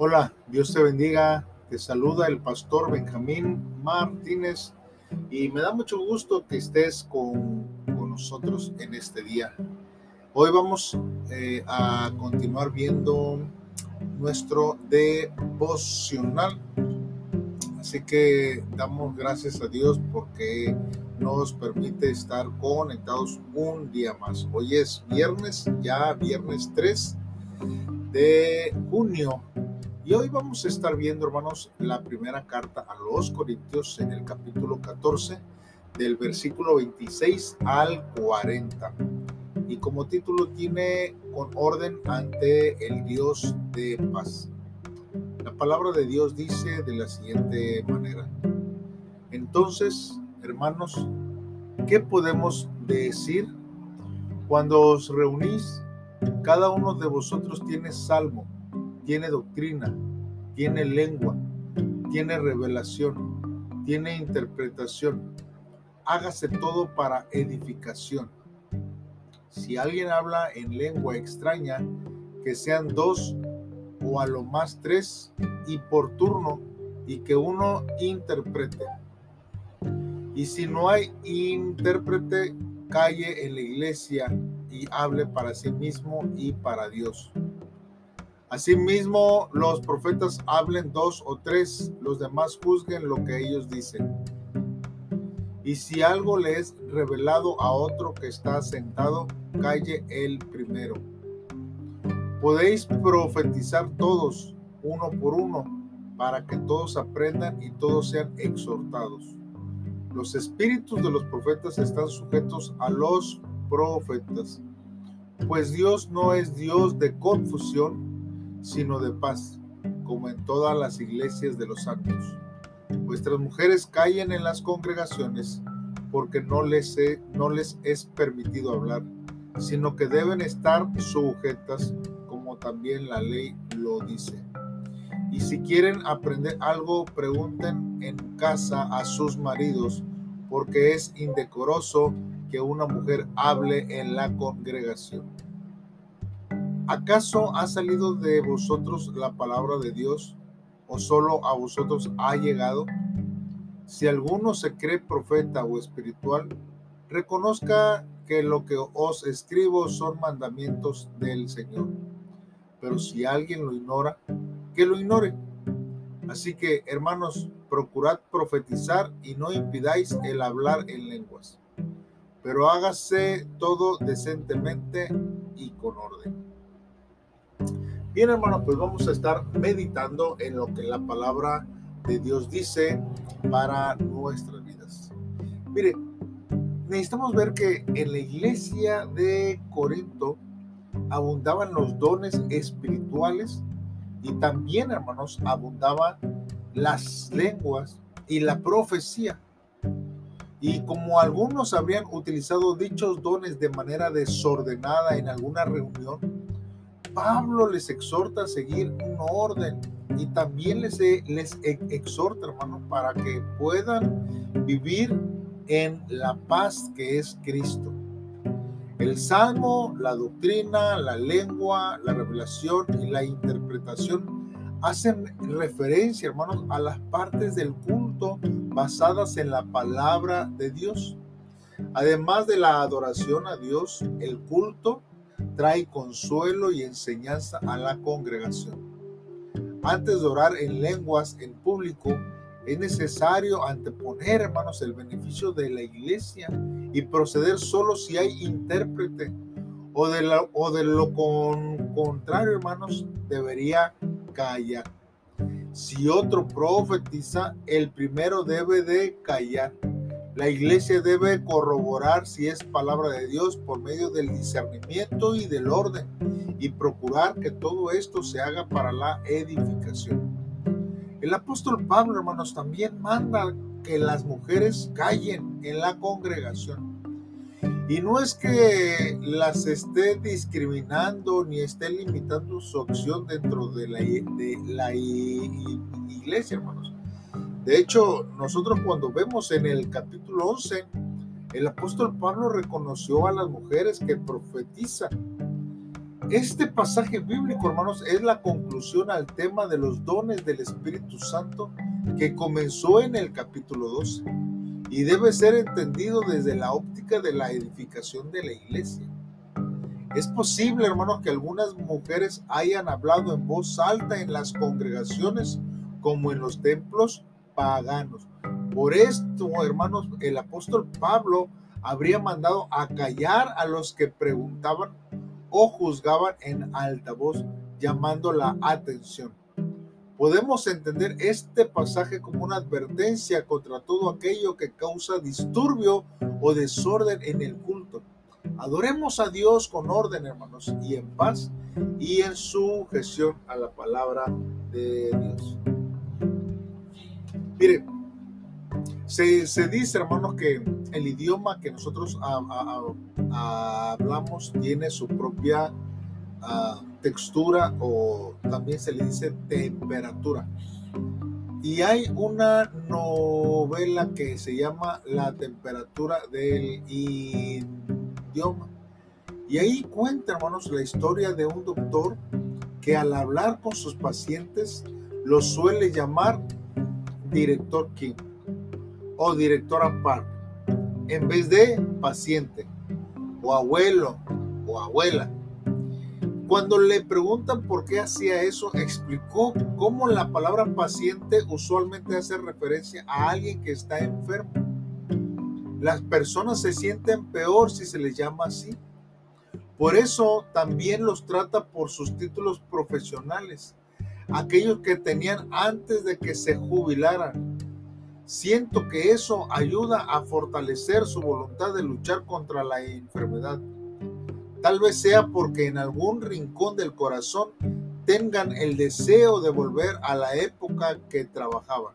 Hola, Dios te bendiga. Te saluda el pastor Benjamín Martínez y me da mucho gusto que estés con, con nosotros en este día. Hoy vamos eh, a continuar viendo nuestro devocional. Así que damos gracias a Dios porque nos permite estar conectados un día más. Hoy es viernes, ya viernes 3 de junio y hoy vamos a estar viendo, hermanos, la primera carta a los Corintios en el capítulo 14, del versículo 26 al 40. Y como título tiene con orden ante el Dios de paz. La palabra de Dios dice de la siguiente manera. Entonces, hermanos, ¿qué podemos decir? Cuando os reunís, cada uno de vosotros tiene salmo tiene doctrina, tiene lengua, tiene revelación, tiene interpretación. Hágase todo para edificación. Si alguien habla en lengua extraña, que sean dos o a lo más tres y por turno y que uno interprete. Y si no hay intérprete, calle en la iglesia y hable para sí mismo y para Dios. Asimismo, los profetas hablen dos o tres, los demás juzguen lo que ellos dicen. Y si algo le es revelado a otro que está sentado, calle el primero. Podéis profetizar todos, uno por uno, para que todos aprendan y todos sean exhortados. Los espíritus de los profetas están sujetos a los profetas, pues Dios no es Dios de confusión, sino de paz, como en todas las iglesias de los santos. Vuestras mujeres callen en las congregaciones, porque no les, no les es permitido hablar, sino que deben estar sujetas, como también la ley lo dice. Y si quieren aprender algo, pregunten en casa a sus maridos, porque es indecoroso que una mujer hable en la congregación. ¿Acaso ha salido de vosotros la palabra de Dios o solo a vosotros ha llegado? Si alguno se cree profeta o espiritual, reconozca que lo que os escribo son mandamientos del Señor. Pero si alguien lo ignora, que lo ignore. Así que, hermanos, procurad profetizar y no impidáis el hablar en lenguas. Pero hágase todo decentemente y con orden. Bien, hermano, pues vamos a estar meditando en lo que la palabra de Dios dice para nuestras vidas. Mire, necesitamos ver que en la iglesia de Corinto abundaban los dones espirituales y también, hermanos, abundaban las lenguas y la profecía. Y como algunos habrían utilizado dichos dones de manera desordenada en alguna reunión, Pablo les exhorta a seguir un orden y también les, les exhorta, hermano, para que puedan vivir en la paz que es Cristo. El salmo, la doctrina, la lengua, la revelación y la interpretación hacen referencia, hermanos, a las partes del culto basadas en la palabra de Dios. Además de la adoración a Dios, el culto trae consuelo y enseñanza a la congregación. Antes de orar en lenguas en público, es necesario anteponer, hermanos, el beneficio de la iglesia y proceder solo si hay intérprete. O de, o lo contrario, hermanos, debería callar. Si otro profetiza, el primero debe de callar la iglesia debe corroborar si es palabra de Dios por medio del discernimiento y del orden y procurar que todo esto se haga para la edificación. El apóstol Pablo, hermanos, también manda que las mujeres callen en la congregación. Y no es que las esté discriminando ni esté limitando su acción dentro de la, de la iglesia, hermanos. De hecho, nosotros cuando vemos en el capítulo 11, el apóstol Pablo reconoció a las mujeres que profetizan. Este pasaje bíblico, hermanos, es la conclusión al tema de los dones del Espíritu Santo que comenzó en el capítulo 12 y debe ser entendido desde la óptica de la edificación de la iglesia. Es posible, hermanos, que algunas mujeres hayan hablado en voz alta en las congregaciones como en los templos paganos. Por esto, hermanos, el apóstol Pablo habría mandado a callar a los que preguntaban o juzgaban en alta voz, llamando la atención. Podemos entender este pasaje como una advertencia contra todo aquello que causa disturbio o desorden en el culto. Adoremos a Dios con orden, hermanos, y en paz y en sujeción a la palabra de Dios. Mire, se, dice, hermanos, que el idioma que nosotros hablamos tiene su propia ah, textura o también se le dice temperatura. Y hay una novela que se llama La temperatura del idioma. Y ahí cuenta, hermanos, la historia de un doctor que al hablar con sus pacientes lo suele llamar director King o directora Park en vez de paciente o abuelo o abuela. Cuando le preguntan por qué hacía eso, explicó cómo la palabra paciente usualmente hace referencia a alguien que está enfermo. Las personas se sienten peor si se les llama así. Por eso también los trata por sus títulos profesionales, aquellos que tenían antes de que se jubilaran. Siento que eso ayuda a fortalecer su voluntad de luchar contra la enfermedad. Tal vez sea porque en algún rincón del corazón tengan el deseo de volver a la época que trabajaban.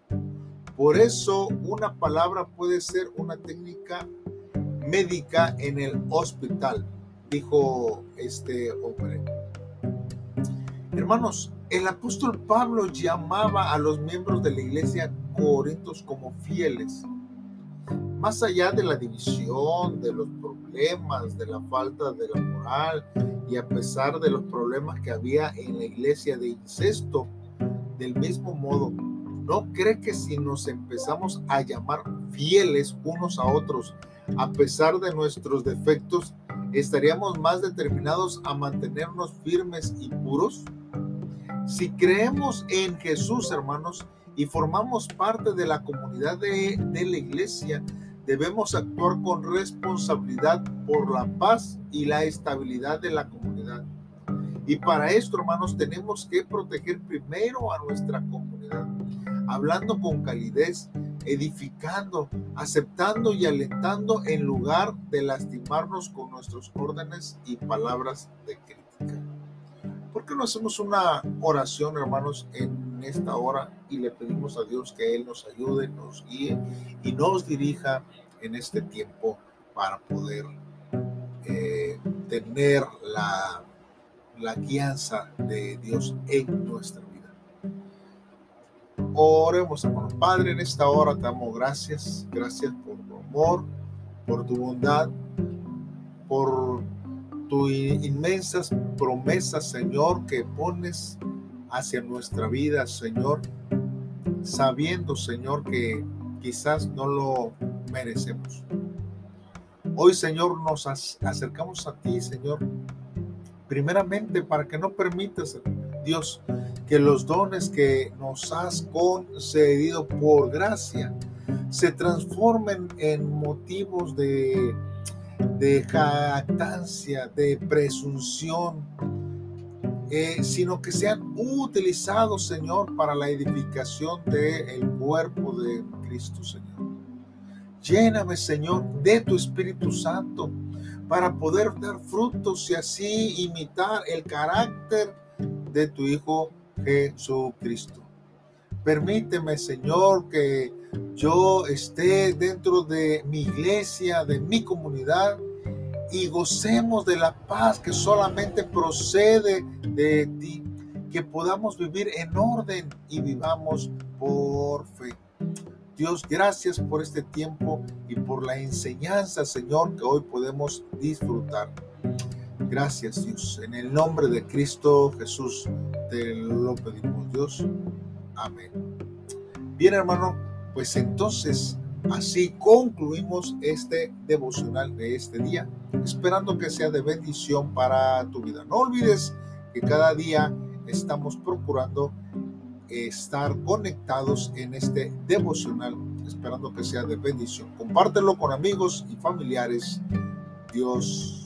Por eso una palabra puede ser una técnica médica en el hospital, dijo este hombre. Hermanos, el apóstol Pablo llamaba a los miembros de la iglesia Corintios como fieles. Más allá de la división, de los problemas, de la falta de la moral y a pesar de los problemas que había en la iglesia de incesto, del mismo modo, ¿no cree que si nos empezamos a llamar fieles unos a otros, a pesar de nuestros defectos, estaríamos más determinados a mantenernos firmes y puros? Si creemos en Jesús, hermanos, y formamos parte de la comunidad de, la iglesia, debemos actuar con responsabilidad por la paz y la estabilidad de la comunidad. Y para esto, hermanos, tenemos que proteger primero a nuestra comunidad, hablando con calidez, edificando, aceptando y alentando en lugar de lastimarnos con nuestros órdenes y palabras de crítica. ¿Por qué no hacemos una oración, hermanos, en esta hora y le pedimos a Dios que Él nos ayude, nos guíe y nos dirija en este tiempo para poder eh, tener la, la guianza de Dios en nuestra. Oremos, Padre, en esta hora te damos gracias, gracias por tu amor, por tu bondad, por tus inmensas promesas, Señor, que pones hacia nuestra vida, Señor, sabiendo, Señor, que quizás no lo merecemos. Hoy, Señor, nos acercamos a ti, Señor, primeramente para que no permitas, Dios, que los dones que nos has concedido por gracia se transformen en motivos de, de jactancia, de presunción, eh, sino que sean utilizados, Señor, para la edificación del cuerpo de Cristo, Señor. Lléname, Señor, de tu Espíritu Santo para poder dar frutos y así imitar el carácter de tu Hijo Jesucristo. Permíteme, Señor, que yo esté dentro de mi iglesia, de mi comunidad, y gocemos de la paz que solamente procede de ti, que podamos vivir en orden y vivamos por fe. Dios, gracias por este tiempo y por la enseñanza, Señor, que hoy podemos disfrutar. Gracias Dios. En el nombre de Cristo Jesús te lo pedimos Dios. Amén. Bien hermano, pues entonces así concluimos este devocional de este día, esperando que sea de bendición para tu vida. No olvides que cada día estamos procurando estar conectados en este devocional, esperando que sea de bendición. Compártelo con amigos y familiares. Dios